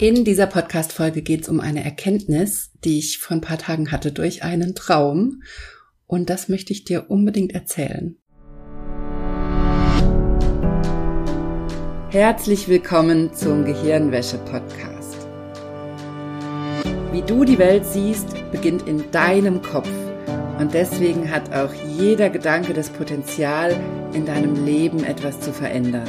In dieser Podcast-Folge geht es um eine Erkenntnis, die ich vor ein paar Tagen hatte durch einen Traum. Und das möchte ich dir unbedingt erzählen. Herzlich willkommen zum Gehirnwäsche-Podcast. Wie du die Welt siehst, beginnt in deinem Kopf. Und deswegen hat auch jeder Gedanke das Potenzial, in deinem Leben etwas zu verändern.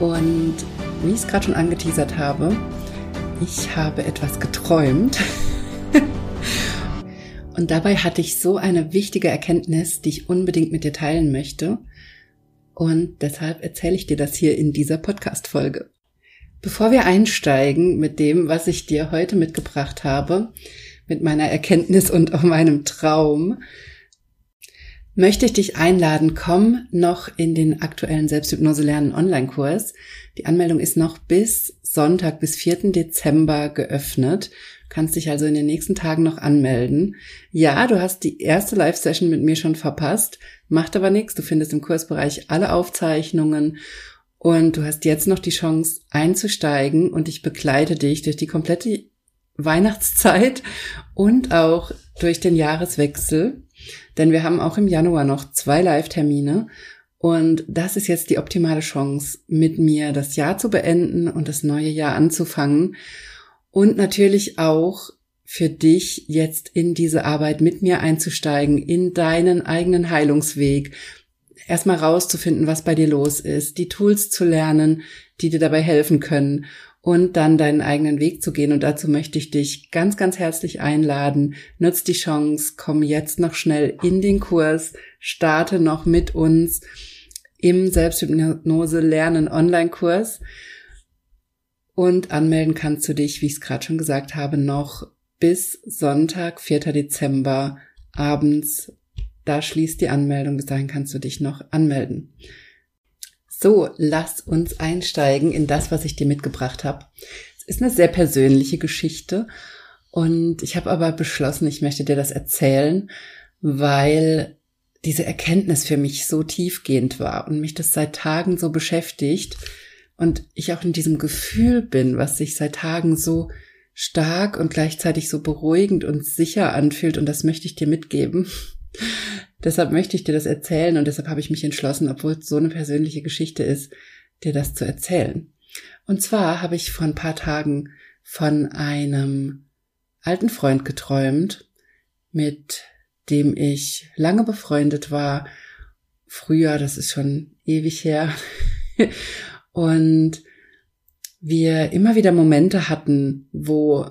Und wie ich es gerade schon angeteasert habe, ich habe etwas geträumt. Und dabei hatte ich so eine wichtige Erkenntnis, die ich unbedingt mit dir teilen möchte. Und deshalb erzähle ich dir das hier in dieser Podcast-Folge. Bevor wir einsteigen mit dem, was ich dir heute mitgebracht habe, mit meiner Erkenntnis und auch meinem Traum, möchte ich dich einladen, komm noch in den aktuellen Selbsthypnose lernen Online-Kurs. Die Anmeldung ist noch bis Sonntag, bis 4. Dezember geöffnet. Du kannst dich also in den nächsten Tagen noch anmelden. Ja, du hast die erste Live-Session mit mir schon verpasst, macht aber nichts. Du findest im Kursbereich alle Aufzeichnungen und du hast jetzt noch die Chance einzusteigen und ich begleite dich durch die komplette Weihnachtszeit und auch durch den Jahreswechsel. Denn wir haben auch im Januar noch zwei Live-Termine. Und das ist jetzt die optimale Chance, mit mir das Jahr zu beenden und das neue Jahr anzufangen. Und natürlich auch für dich jetzt in diese Arbeit mit mir einzusteigen, in deinen eigenen Heilungsweg. Erstmal rauszufinden, was bei dir los ist, die Tools zu lernen, die dir dabei helfen können und dann deinen eigenen Weg zu gehen. Und dazu möchte ich dich ganz, ganz herzlich einladen. Nutz die Chance, komm jetzt noch schnell in den Kurs, starte noch mit uns im Selbsthypnose Lernen Online-Kurs. Und anmelden kannst du dich, wie ich es gerade schon gesagt habe, noch bis Sonntag, 4. Dezember abends. Da schließt die Anmeldung. Bis dahin kannst du dich noch anmelden. So, lass uns einsteigen in das, was ich dir mitgebracht habe. Es ist eine sehr persönliche Geschichte und ich habe aber beschlossen, ich möchte dir das erzählen, weil diese Erkenntnis für mich so tiefgehend war und mich das seit Tagen so beschäftigt und ich auch in diesem Gefühl bin, was sich seit Tagen so stark und gleichzeitig so beruhigend und sicher anfühlt und das möchte ich dir mitgeben. Deshalb möchte ich dir das erzählen und deshalb habe ich mich entschlossen, obwohl es so eine persönliche Geschichte ist, dir das zu erzählen. Und zwar habe ich vor ein paar Tagen von einem alten Freund geträumt, mit dem ich lange befreundet war. Früher, das ist schon ewig her. und wir immer wieder Momente hatten, wo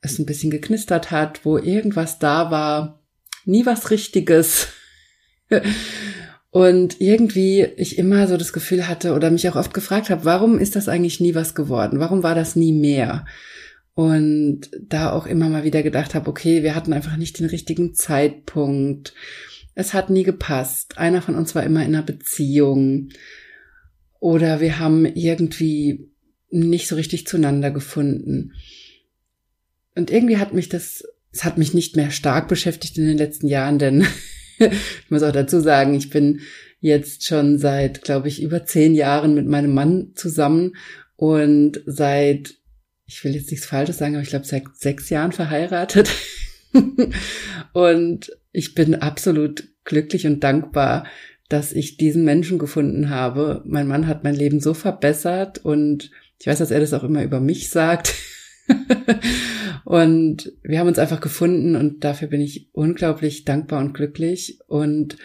es ein bisschen geknistert hat, wo irgendwas da war, nie was Richtiges. Und irgendwie ich immer so das Gefühl hatte oder mich auch oft gefragt habe, warum ist das eigentlich nie was geworden? Warum war das nie mehr? Und da auch immer mal wieder gedacht habe, okay, wir hatten einfach nicht den richtigen Zeitpunkt. Es hat nie gepasst. Einer von uns war immer in einer Beziehung. Oder wir haben irgendwie nicht so richtig zueinander gefunden. Und irgendwie hat mich das, es hat mich nicht mehr stark beschäftigt in den letzten Jahren, denn ich muss auch dazu sagen, ich bin jetzt schon seit, glaube ich, über zehn Jahren mit meinem Mann zusammen und seit, ich will jetzt nichts Falsches sagen, aber ich glaube, seit sechs Jahren verheiratet. und ich bin absolut glücklich und dankbar, dass ich diesen Menschen gefunden habe. Mein Mann hat mein Leben so verbessert und ich weiß, dass er das auch immer über mich sagt. und wir haben uns einfach gefunden und dafür bin ich unglaublich dankbar und glücklich. Und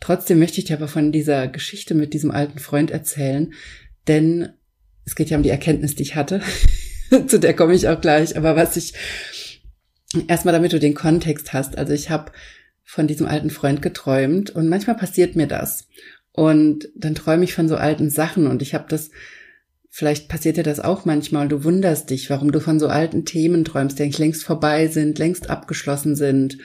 trotzdem möchte ich dir aber von dieser Geschichte mit diesem alten Freund erzählen, denn es geht ja um die Erkenntnis, die ich hatte. Zu der komme ich auch gleich. Aber was ich erstmal, damit du den Kontext hast. Also ich habe von diesem alten Freund geträumt und manchmal passiert mir das. Und dann träume ich von so alten Sachen und ich habe das Vielleicht passiert dir das auch manchmal. Du wunderst dich, warum du von so alten Themen träumst, die eigentlich längst vorbei sind, längst abgeschlossen sind.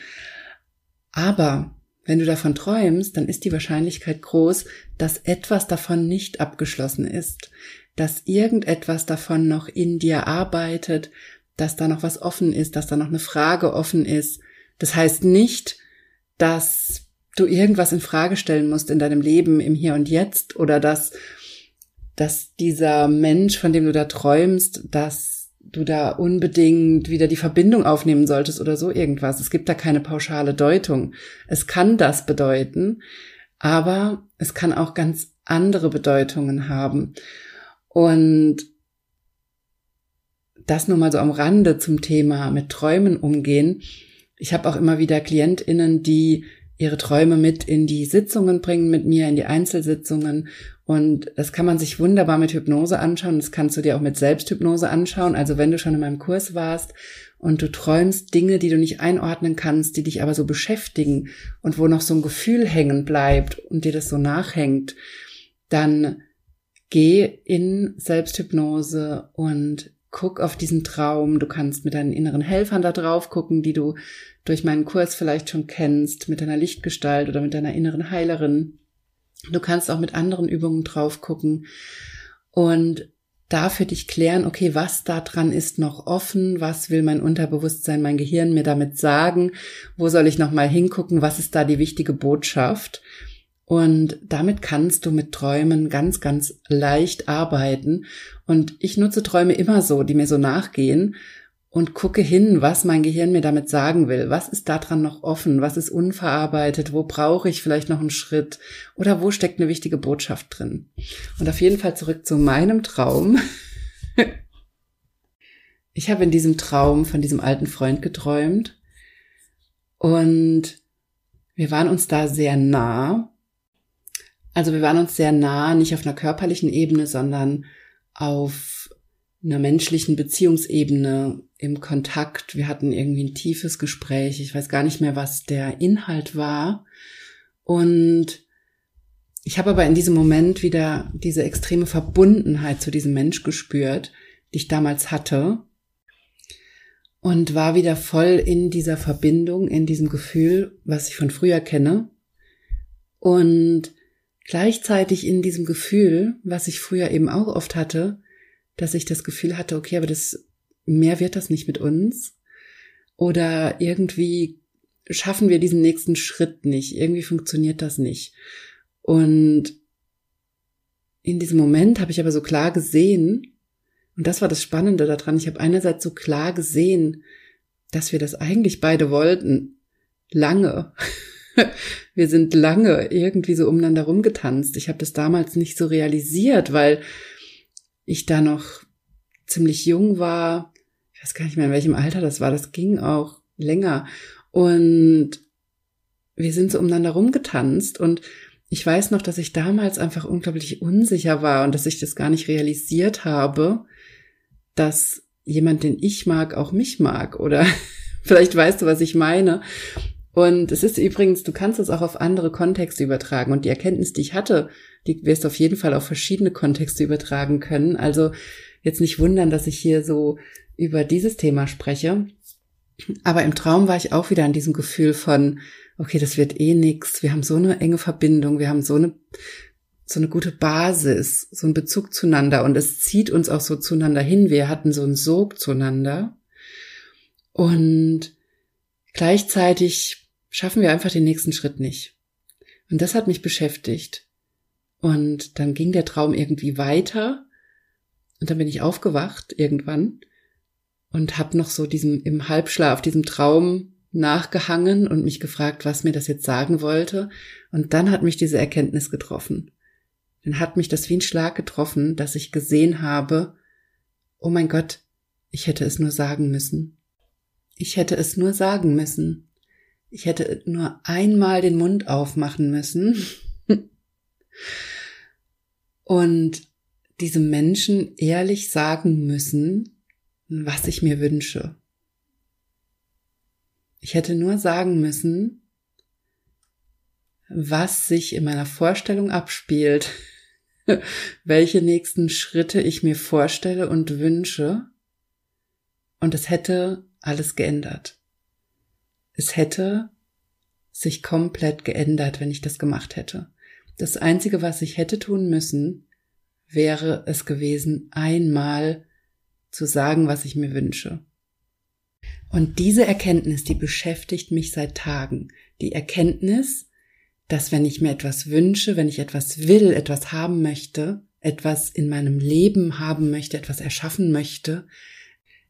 Aber wenn du davon träumst, dann ist die Wahrscheinlichkeit groß, dass etwas davon nicht abgeschlossen ist, dass irgendetwas davon noch in dir arbeitet, dass da noch was offen ist, dass da noch eine Frage offen ist. Das heißt nicht, dass du irgendwas in Frage stellen musst in deinem Leben im Hier und Jetzt oder dass dass dieser Mensch, von dem du da träumst, dass du da unbedingt wieder die Verbindung aufnehmen solltest oder so irgendwas. Es gibt da keine pauschale Deutung. Es kann das bedeuten, aber es kann auch ganz andere Bedeutungen haben. Und das nur mal so am Rande zum Thema mit Träumen umgehen. Ich habe auch immer wieder Klientinnen, die ihre Träume mit in die Sitzungen bringen mit mir, in die Einzelsitzungen. Und das kann man sich wunderbar mit Hypnose anschauen. Das kannst du dir auch mit Selbsthypnose anschauen. Also wenn du schon in meinem Kurs warst und du träumst Dinge, die du nicht einordnen kannst, die dich aber so beschäftigen und wo noch so ein Gefühl hängen bleibt und dir das so nachhängt, dann geh in Selbsthypnose und guck auf diesen Traum. Du kannst mit deinen inneren Helfern da drauf gucken, die du durch meinen Kurs vielleicht schon kennst, mit deiner Lichtgestalt oder mit deiner inneren Heilerin. Du kannst auch mit anderen Übungen drauf gucken und da für dich klären, okay, was da dran ist noch offen, was will mein Unterbewusstsein, mein Gehirn mir damit sagen, wo soll ich noch mal hingucken, was ist da die wichtige Botschaft? Und damit kannst du mit Träumen ganz, ganz leicht arbeiten. Und ich nutze Träume immer so, die mir so nachgehen und gucke hin, was mein Gehirn mir damit sagen will. Was ist daran noch offen? Was ist unverarbeitet? Wo brauche ich vielleicht noch einen Schritt? Oder wo steckt eine wichtige Botschaft drin? Und auf jeden Fall zurück zu meinem Traum. Ich habe in diesem Traum von diesem alten Freund geträumt und wir waren uns da sehr nah also wir waren uns sehr nah, nicht auf einer körperlichen Ebene, sondern auf einer menschlichen Beziehungsebene im Kontakt. Wir hatten irgendwie ein tiefes Gespräch. Ich weiß gar nicht mehr, was der Inhalt war. Und ich habe aber in diesem Moment wieder diese extreme Verbundenheit zu diesem Mensch gespürt, die ich damals hatte. Und war wieder voll in dieser Verbindung, in diesem Gefühl, was ich von früher kenne. Und gleichzeitig in diesem Gefühl, was ich früher eben auch oft hatte, dass ich das Gefühl hatte, okay, aber das mehr wird das nicht mit uns oder irgendwie schaffen wir diesen nächsten Schritt nicht, irgendwie funktioniert das nicht. Und in diesem Moment habe ich aber so klar gesehen, und das war das Spannende daran, ich habe einerseits so klar gesehen, dass wir das eigentlich beide wollten, lange. wir sind lange irgendwie so umeinander rumgetanzt. Ich habe das damals nicht so realisiert, weil ich da noch ziemlich jung war. Ich weiß gar nicht mehr, in welchem Alter das war. Das ging auch länger. Und wir sind so umeinander rumgetanzt und ich weiß noch, dass ich damals einfach unglaublich unsicher war und dass ich das gar nicht realisiert habe, dass jemand, den ich mag, auch mich mag. Oder vielleicht weißt du, was ich meine. Und es ist übrigens, du kannst es auch auf andere Kontexte übertragen. Und die Erkenntnis, die ich hatte, die wirst auf jeden Fall auf verschiedene Kontexte übertragen können. Also jetzt nicht wundern, dass ich hier so über dieses Thema spreche. Aber im Traum war ich auch wieder an diesem Gefühl von, okay, das wird eh nix. Wir haben so eine enge Verbindung. Wir haben so eine, so eine gute Basis, so einen Bezug zueinander. Und es zieht uns auch so zueinander hin. Wir hatten so einen Sog zueinander. Und gleichzeitig schaffen wir einfach den nächsten Schritt nicht. Und das hat mich beschäftigt. Und dann ging der Traum irgendwie weiter. Und dann bin ich aufgewacht irgendwann und habe noch so diesem im Halbschlaf diesem Traum nachgehangen und mich gefragt, was mir das jetzt sagen wollte. Und dann hat mich diese Erkenntnis getroffen. Dann hat mich das wie ein Schlag getroffen, dass ich gesehen habe, oh mein Gott, ich hätte es nur sagen müssen. Ich hätte es nur sagen müssen. Ich hätte nur einmal den Mund aufmachen müssen und diesem Menschen ehrlich sagen müssen, was ich mir wünsche. Ich hätte nur sagen müssen, was sich in meiner Vorstellung abspielt, welche nächsten Schritte ich mir vorstelle und wünsche. Und es hätte alles geändert. Es hätte sich komplett geändert, wenn ich das gemacht hätte. Das Einzige, was ich hätte tun müssen, wäre es gewesen, einmal zu sagen, was ich mir wünsche. Und diese Erkenntnis, die beschäftigt mich seit Tagen. Die Erkenntnis, dass wenn ich mir etwas wünsche, wenn ich etwas will, etwas haben möchte, etwas in meinem Leben haben möchte, etwas erschaffen möchte,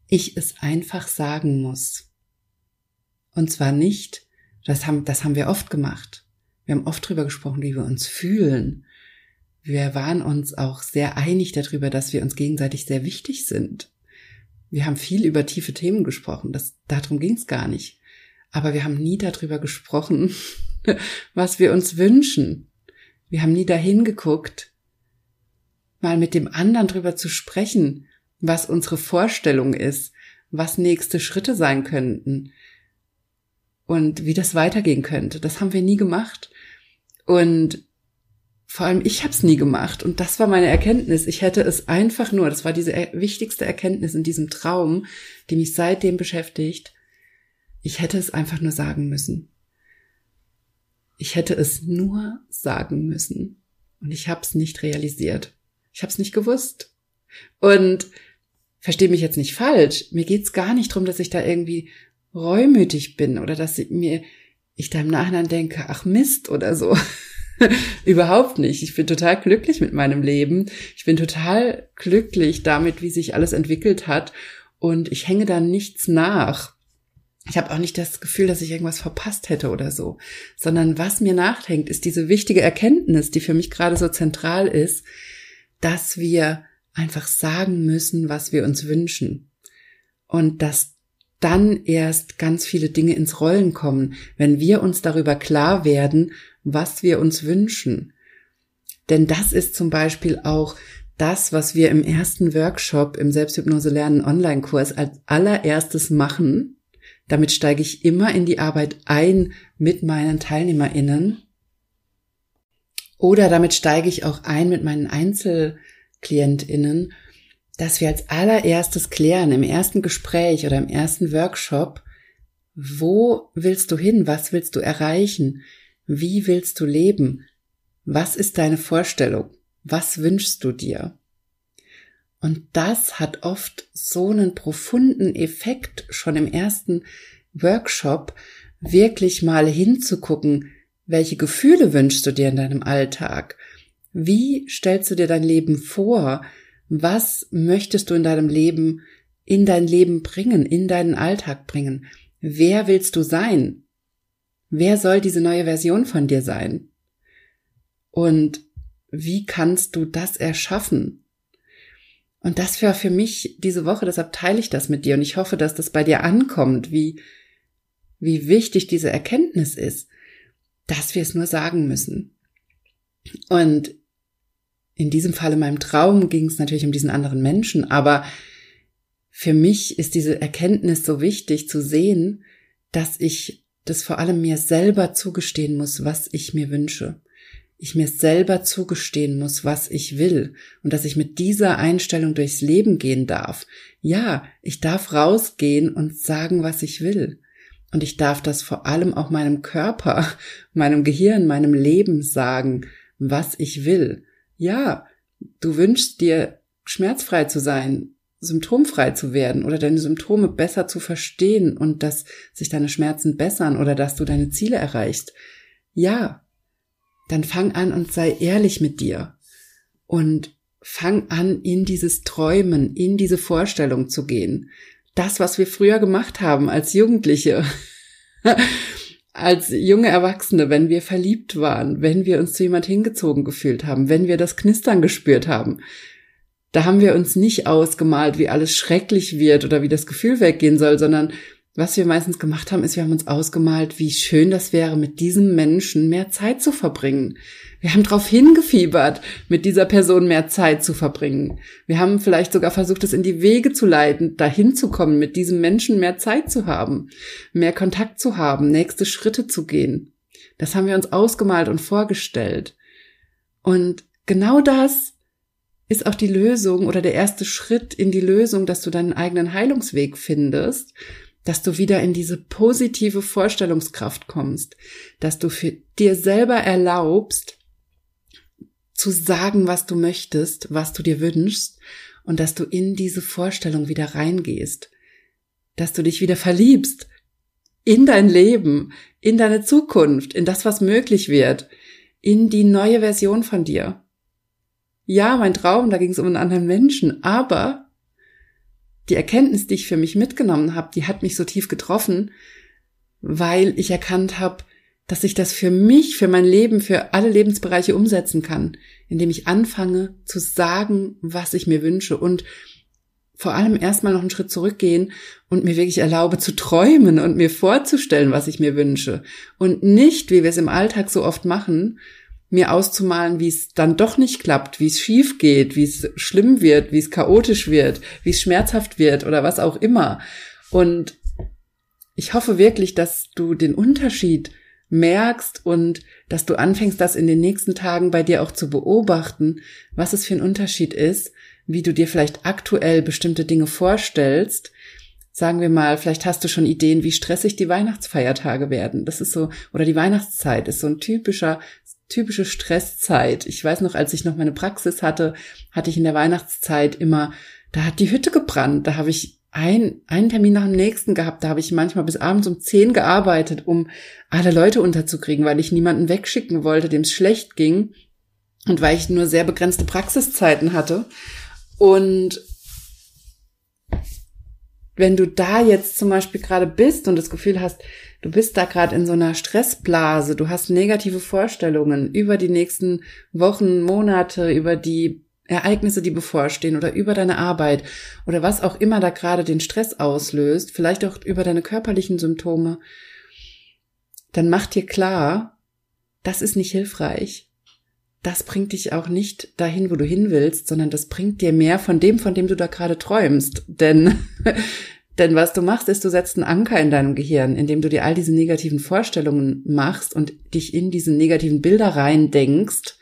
ich es einfach sagen muss. Und zwar nicht, das haben, das haben wir oft gemacht. Wir haben oft drüber gesprochen, wie wir uns fühlen. Wir waren uns auch sehr einig darüber, dass wir uns gegenseitig sehr wichtig sind. Wir haben viel über tiefe Themen gesprochen. Das, darum ging es gar nicht. Aber wir haben nie darüber gesprochen, was wir uns wünschen. Wir haben nie dahin geguckt, mal mit dem anderen drüber zu sprechen, was unsere Vorstellung ist, was nächste Schritte sein könnten und wie das weitergehen könnte. Das haben wir nie gemacht. Und vor allem ich habe es nie gemacht und das war meine Erkenntnis. Ich hätte es einfach nur, das war diese wichtigste Erkenntnis in diesem Traum, die mich seitdem beschäftigt. Ich hätte es einfach nur sagen müssen. Ich hätte es nur sagen müssen und ich habe es nicht realisiert. Ich habe es nicht gewusst. Und verstehe mich jetzt nicht falsch. Mir geht's gar nicht drum, dass ich da irgendwie reumütig bin oder dass ich mir ich da im Nachhinein denke, ach Mist oder so. Überhaupt nicht. Ich bin total glücklich mit meinem Leben. Ich bin total glücklich damit, wie sich alles entwickelt hat. Und ich hänge da nichts nach. Ich habe auch nicht das Gefühl, dass ich irgendwas verpasst hätte oder so, sondern was mir nachhängt, ist diese wichtige Erkenntnis, die für mich gerade so zentral ist, dass wir einfach sagen müssen, was wir uns wünschen. Und dass dann erst ganz viele Dinge ins Rollen kommen, wenn wir uns darüber klar werden, was wir uns wünschen. Denn das ist zum Beispiel auch das, was wir im ersten Workshop im Selbsthypnose lernen Online-Kurs als allererstes machen. Damit steige ich immer in die Arbeit ein mit meinen TeilnehmerInnen. Oder damit steige ich auch ein mit meinen EinzelklientInnen, dass wir als allererstes klären im ersten Gespräch oder im ersten Workshop, wo willst du hin? Was willst du erreichen? Wie willst du leben? Was ist deine Vorstellung? Was wünschst du dir? Und das hat oft so einen profunden Effekt schon im ersten Workshop, wirklich mal hinzugucken, welche Gefühle wünschst du dir in deinem Alltag? Wie stellst du dir dein Leben vor? Was möchtest du in deinem Leben, in dein Leben bringen, in deinen Alltag bringen? Wer willst du sein? Wer soll diese neue Version von dir sein? Und wie kannst du das erschaffen? Und das war für mich diese Woche, deshalb teile ich das mit dir und ich hoffe, dass das bei dir ankommt, wie, wie wichtig diese Erkenntnis ist, dass wir es nur sagen müssen. Und in diesem Fall in meinem Traum ging es natürlich um diesen anderen Menschen, aber für mich ist diese Erkenntnis so wichtig zu sehen, dass ich das vor allem mir selber zugestehen muss, was ich mir wünsche. Ich mir selber zugestehen muss, was ich will und dass ich mit dieser Einstellung durchs Leben gehen darf. Ja, ich darf rausgehen und sagen, was ich will. Und ich darf das vor allem auch meinem Körper, meinem Gehirn, meinem Leben sagen, was ich will. Ja, du wünschst dir schmerzfrei zu sein, symptomfrei zu werden oder deine Symptome besser zu verstehen und dass sich deine Schmerzen bessern oder dass du deine Ziele erreichst. Ja, dann fang an und sei ehrlich mit dir und fang an, in dieses Träumen, in diese Vorstellung zu gehen. Das, was wir früher gemacht haben als Jugendliche, als junge Erwachsene, wenn wir verliebt waren, wenn wir uns zu jemand hingezogen gefühlt haben, wenn wir das Knistern gespürt haben, da haben wir uns nicht ausgemalt, wie alles schrecklich wird oder wie das Gefühl weggehen soll, sondern was wir meistens gemacht haben, ist, wir haben uns ausgemalt, wie schön das wäre, mit diesem Menschen mehr Zeit zu verbringen. Wir haben darauf hingefiebert, mit dieser Person mehr Zeit zu verbringen. Wir haben vielleicht sogar versucht, es in die Wege zu leiten, dahin zu kommen, mit diesem Menschen mehr Zeit zu haben, mehr Kontakt zu haben, nächste Schritte zu gehen. Das haben wir uns ausgemalt und vorgestellt. Und genau das ist auch die Lösung oder der erste Schritt in die Lösung, dass du deinen eigenen Heilungsweg findest, dass du wieder in diese positive Vorstellungskraft kommst, dass du für dir selber erlaubst, zu sagen, was du möchtest, was du dir wünschst und dass du in diese Vorstellung wieder reingehst, dass du dich wieder verliebst in dein Leben, in deine Zukunft, in das, was möglich wird, in die neue Version von dir. Ja, mein Traum, da ging es um einen anderen Menschen, aber die Erkenntnis, die ich für mich mitgenommen habe, die hat mich so tief getroffen, weil ich erkannt habe, dass ich das für mich, für mein Leben, für alle Lebensbereiche umsetzen kann, indem ich anfange zu sagen, was ich mir wünsche und vor allem erstmal noch einen Schritt zurückgehen und mir wirklich erlaube zu träumen und mir vorzustellen, was ich mir wünsche. Und nicht, wie wir es im Alltag so oft machen, mir auszumalen, wie es dann doch nicht klappt, wie es schief geht, wie es schlimm wird, wie es chaotisch wird, wie es schmerzhaft wird oder was auch immer. Und ich hoffe wirklich, dass du den Unterschied merkst und dass du anfängst, das in den nächsten Tagen bei dir auch zu beobachten, was es für ein Unterschied ist, wie du dir vielleicht aktuell bestimmte Dinge vorstellst. Sagen wir mal, vielleicht hast du schon Ideen, wie stressig die Weihnachtsfeiertage werden. Das ist so, oder die Weihnachtszeit ist so ein typischer typische Stresszeit. Ich weiß noch, als ich noch meine Praxis hatte, hatte ich in der Weihnachtszeit immer, da hat die Hütte gebrannt. Da habe ich ein, einen Termin nach dem nächsten gehabt. Da habe ich manchmal bis abends um zehn gearbeitet, um alle Leute unterzukriegen, weil ich niemanden wegschicken wollte, dem es schlecht ging. Und weil ich nur sehr begrenzte Praxiszeiten hatte. Und wenn du da jetzt zum Beispiel gerade bist und das Gefühl hast, du bist da gerade in so einer Stressblase, du hast negative Vorstellungen über die nächsten Wochen, Monate, über die Ereignisse, die bevorstehen oder über deine Arbeit oder was auch immer da gerade den Stress auslöst, vielleicht auch über deine körperlichen Symptome, dann mach dir klar, das ist nicht hilfreich. Das bringt dich auch nicht dahin, wo du hin willst, sondern das bringt dir mehr von dem, von dem du da gerade träumst. Denn denn was du machst, ist, du setzt einen Anker in deinem Gehirn, indem du dir all diese negativen Vorstellungen machst und dich in diese negativen Bilder rein denkst,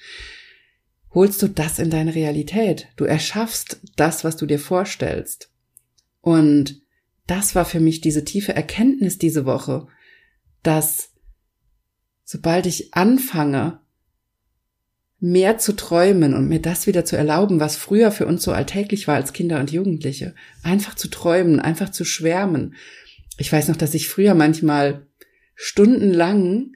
holst du das in deine Realität. Du erschaffst das, was du dir vorstellst. Und das war für mich diese tiefe Erkenntnis diese Woche, dass sobald ich anfange, mehr zu träumen und mir das wieder zu erlauben, was früher für uns so alltäglich war als Kinder und Jugendliche. Einfach zu träumen, einfach zu schwärmen. Ich weiß noch, dass ich früher manchmal stundenlang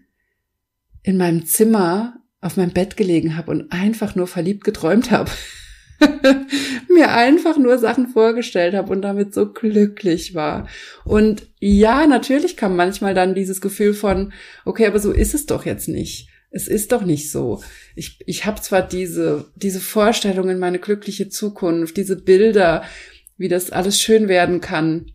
in meinem Zimmer auf meinem Bett gelegen habe und einfach nur verliebt geträumt habe. mir einfach nur Sachen vorgestellt habe und damit so glücklich war. Und ja, natürlich kam manchmal dann dieses Gefühl von, okay, aber so ist es doch jetzt nicht es ist doch nicht so. Ich, ich habe zwar diese, diese Vorstellung in meine glückliche Zukunft, diese Bilder, wie das alles schön werden kann.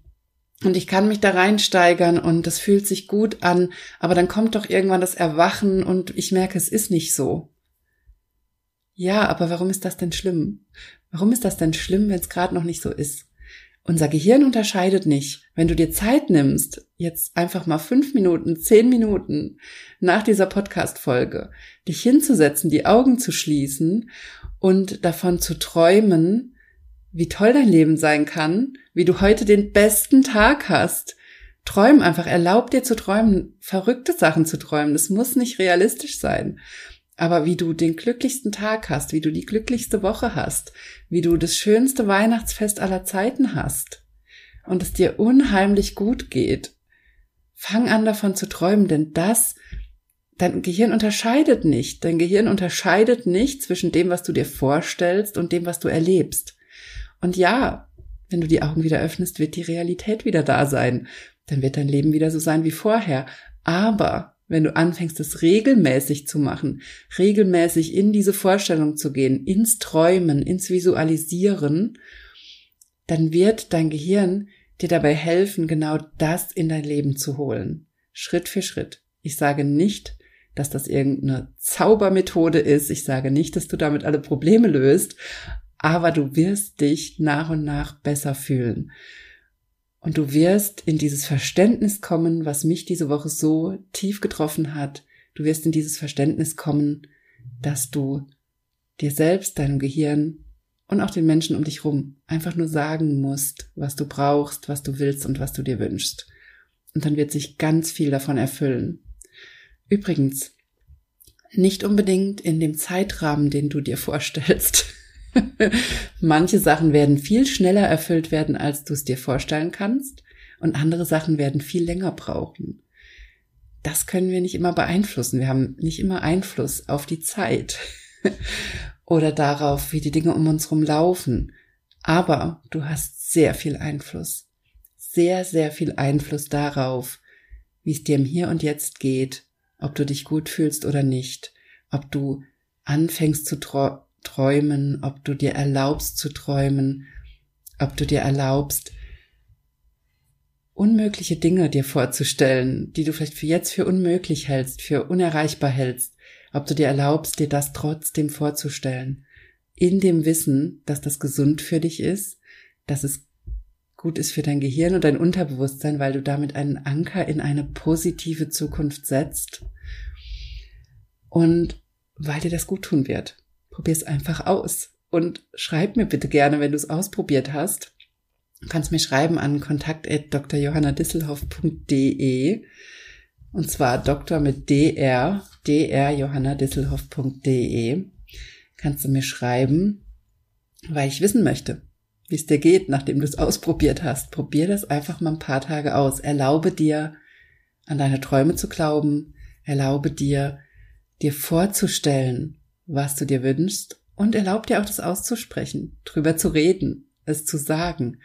Und ich kann mich da reinsteigern und das fühlt sich gut an, aber dann kommt doch irgendwann das Erwachen und ich merke, es ist nicht so. Ja, aber warum ist das denn schlimm? Warum ist das denn schlimm, wenn es gerade noch nicht so ist? Unser Gehirn unterscheidet nicht. Wenn du dir Zeit nimmst, jetzt einfach mal fünf Minuten, zehn Minuten nach dieser Podcast-Folge, dich hinzusetzen, die Augen zu schließen und davon zu träumen, wie toll dein Leben sein kann, wie du heute den besten Tag hast. Träum einfach, erlaub dir zu träumen, verrückte Sachen zu träumen. Das muss nicht realistisch sein. Aber wie du den glücklichsten Tag hast, wie du die glücklichste Woche hast, wie du das schönste Weihnachtsfest aller Zeiten hast und es dir unheimlich gut geht, fang an davon zu träumen, denn das, dein Gehirn unterscheidet nicht. Dein Gehirn unterscheidet nicht zwischen dem, was du dir vorstellst und dem, was du erlebst. Und ja, wenn du die Augen wieder öffnest, wird die Realität wieder da sein. Dann wird dein Leben wieder so sein wie vorher. Aber wenn du anfängst, es regelmäßig zu machen, regelmäßig in diese Vorstellung zu gehen, ins Träumen, ins Visualisieren, dann wird dein Gehirn dir dabei helfen, genau das in dein Leben zu holen. Schritt für Schritt. Ich sage nicht, dass das irgendeine Zaubermethode ist. Ich sage nicht, dass du damit alle Probleme löst, aber du wirst dich nach und nach besser fühlen. Und du wirst in dieses Verständnis kommen, was mich diese Woche so tief getroffen hat. Du wirst in dieses Verständnis kommen, dass du dir selbst, deinem Gehirn und auch den Menschen um dich rum einfach nur sagen musst, was du brauchst, was du willst und was du dir wünschst. Und dann wird sich ganz viel davon erfüllen. Übrigens, nicht unbedingt in dem Zeitrahmen, den du dir vorstellst. Manche Sachen werden viel schneller erfüllt werden, als du es dir vorstellen kannst, und andere Sachen werden viel länger brauchen. Das können wir nicht immer beeinflussen. Wir haben nicht immer Einfluss auf die Zeit oder darauf, wie die Dinge um uns herum laufen. Aber du hast sehr viel Einfluss. Sehr, sehr viel Einfluss darauf, wie es dir im Hier und Jetzt geht, ob du dich gut fühlst oder nicht, ob du anfängst zu träumen, ob du dir erlaubst zu träumen, ob du dir erlaubst, unmögliche Dinge dir vorzustellen, die du vielleicht für jetzt für unmöglich hältst, für unerreichbar hältst, ob du dir erlaubst, dir das trotzdem vorzustellen, in dem Wissen, dass das gesund für dich ist, dass es gut ist für dein Gehirn und dein Unterbewusstsein, weil du damit einen Anker in eine positive Zukunft setzt und weil dir das gut tun wird. Probier es einfach aus und schreib mir bitte gerne, wenn du es ausprobiert hast. Du kannst mir schreiben an kontakt.drjohannadisselhoff.de und zwar Doktor mit dr, drjohannadisselhoff.de kannst du mir schreiben, weil ich wissen möchte, wie es dir geht, nachdem du es ausprobiert hast. Probier das einfach mal ein paar Tage aus. Erlaube dir, an deine Träume zu glauben. Erlaube dir, dir vorzustellen, was du dir wünschst und erlaub dir auch das auszusprechen, drüber zu reden, es zu sagen.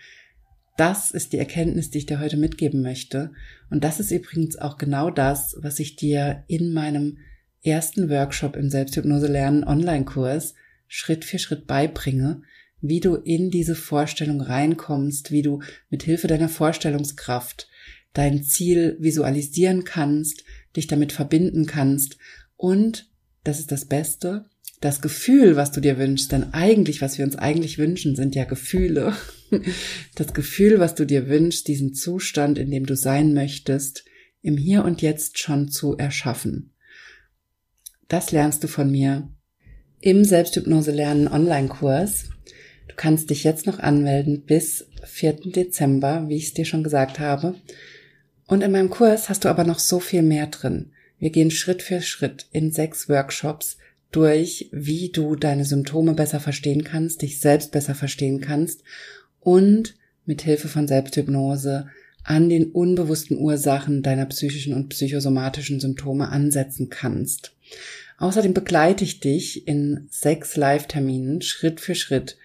Das ist die Erkenntnis, die ich dir heute mitgeben möchte. Und das ist übrigens auch genau das, was ich dir in meinem ersten Workshop im Selbsthypnose lernen Online-Kurs Schritt für Schritt beibringe, wie du in diese Vorstellung reinkommst, wie du mit Hilfe deiner Vorstellungskraft dein Ziel visualisieren kannst, dich damit verbinden kannst und, das ist das Beste, das Gefühl, was du dir wünschst, denn eigentlich, was wir uns eigentlich wünschen, sind ja Gefühle. Das Gefühl, was du dir wünschst, diesen Zustand, in dem du sein möchtest, im Hier und Jetzt schon zu erschaffen. Das lernst du von mir im Selbsthypnose lernen Online-Kurs. Du kannst dich jetzt noch anmelden bis 4. Dezember, wie ich es dir schon gesagt habe. Und in meinem Kurs hast du aber noch so viel mehr drin. Wir gehen Schritt für Schritt in sechs Workshops durch, wie du deine Symptome besser verstehen kannst, dich selbst besser verstehen kannst und mit Hilfe von Selbsthypnose an den unbewussten Ursachen deiner psychischen und psychosomatischen Symptome ansetzen kannst. Außerdem begleite ich dich in sechs Live-Terminen Schritt für Schritt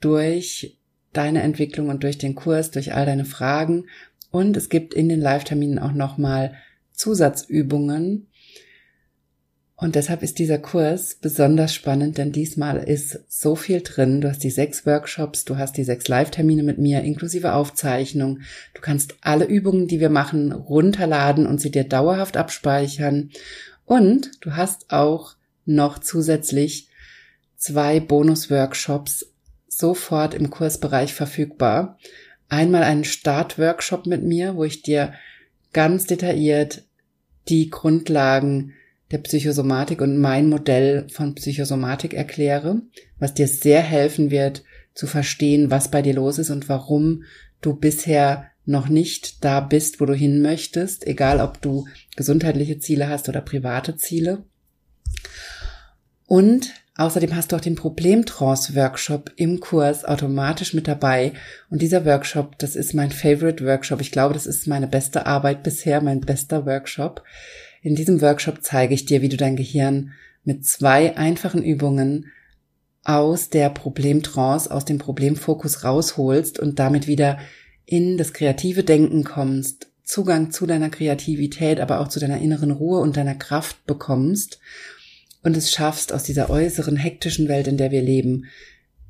durch deine Entwicklung und durch den Kurs, durch all deine Fragen. Und es gibt in den Live-Terminen auch nochmal Zusatzübungen, und deshalb ist dieser Kurs besonders spannend, denn diesmal ist so viel drin. Du hast die sechs Workshops, du hast die sechs Live-Termine mit mir inklusive Aufzeichnung. Du kannst alle Übungen, die wir machen, runterladen und sie dir dauerhaft abspeichern. Und du hast auch noch zusätzlich zwei Bonus-Workshops sofort im Kursbereich verfügbar. Einmal einen Start-Workshop mit mir, wo ich dir ganz detailliert die Grundlagen der Psychosomatik und mein Modell von Psychosomatik erkläre, was dir sehr helfen wird zu verstehen, was bei dir los ist und warum du bisher noch nicht da bist, wo du hin möchtest, egal ob du gesundheitliche Ziele hast oder private Ziele. Und außerdem hast du auch den Problemtrance-Workshop im Kurs automatisch mit dabei. Und dieser Workshop, das ist mein Favorite Workshop. Ich glaube, das ist meine beste Arbeit bisher, mein bester Workshop. In diesem Workshop zeige ich dir, wie du dein Gehirn mit zwei einfachen Übungen aus der Problemtrance, aus dem Problemfokus rausholst und damit wieder in das kreative Denken kommst, Zugang zu deiner Kreativität, aber auch zu deiner inneren Ruhe und deiner Kraft bekommst und es schaffst, aus dieser äußeren hektischen Welt, in der wir leben,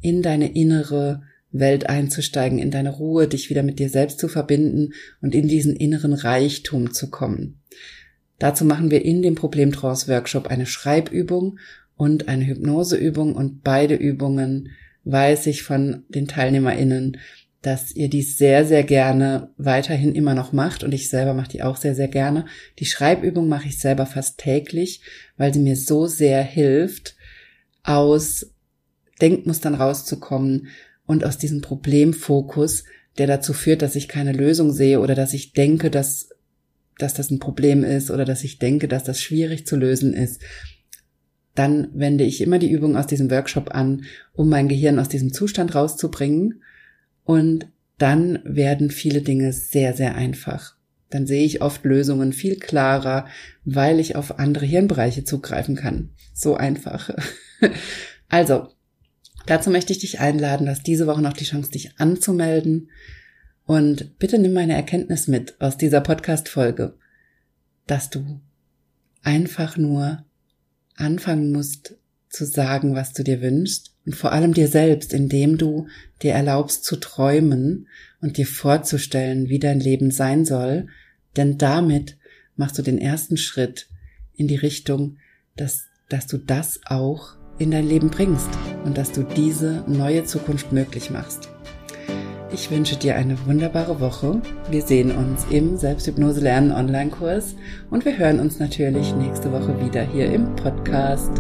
in deine innere Welt einzusteigen, in deine Ruhe, dich wieder mit dir selbst zu verbinden und in diesen inneren Reichtum zu kommen. Dazu machen wir in dem Problemtrance-Workshop eine Schreibübung und eine Hypnoseübung und beide Übungen weiß ich von den TeilnehmerInnen, dass ihr dies sehr, sehr gerne weiterhin immer noch macht und ich selber mache die auch sehr, sehr gerne. Die Schreibübung mache ich selber fast täglich, weil sie mir so sehr hilft, aus Denkmustern rauszukommen und aus diesem Problemfokus, der dazu führt, dass ich keine Lösung sehe oder dass ich denke, dass, dass das ein Problem ist oder dass ich denke, dass das schwierig zu lösen ist, dann wende ich immer die Übung aus diesem Workshop an, um mein Gehirn aus diesem Zustand rauszubringen. Und dann werden viele Dinge sehr, sehr einfach. Dann sehe ich oft Lösungen viel klarer, weil ich auf andere Hirnbereiche zugreifen kann. So einfach. Also, dazu möchte ich dich einladen, dass diese Woche noch die Chance, dich anzumelden. Und bitte nimm meine Erkenntnis mit aus dieser Podcast-Folge, dass du einfach nur anfangen musst zu sagen, was du dir wünschst und vor allem dir selbst, indem du dir erlaubst zu träumen und dir vorzustellen, wie dein Leben sein soll, denn damit machst du den ersten Schritt in die Richtung, dass, dass du das auch in dein Leben bringst und dass du diese neue Zukunft möglich machst. Ich wünsche dir eine wunderbare Woche. Wir sehen uns im Selbsthypnose lernen Online-Kurs und wir hören uns natürlich nächste Woche wieder hier im Podcast.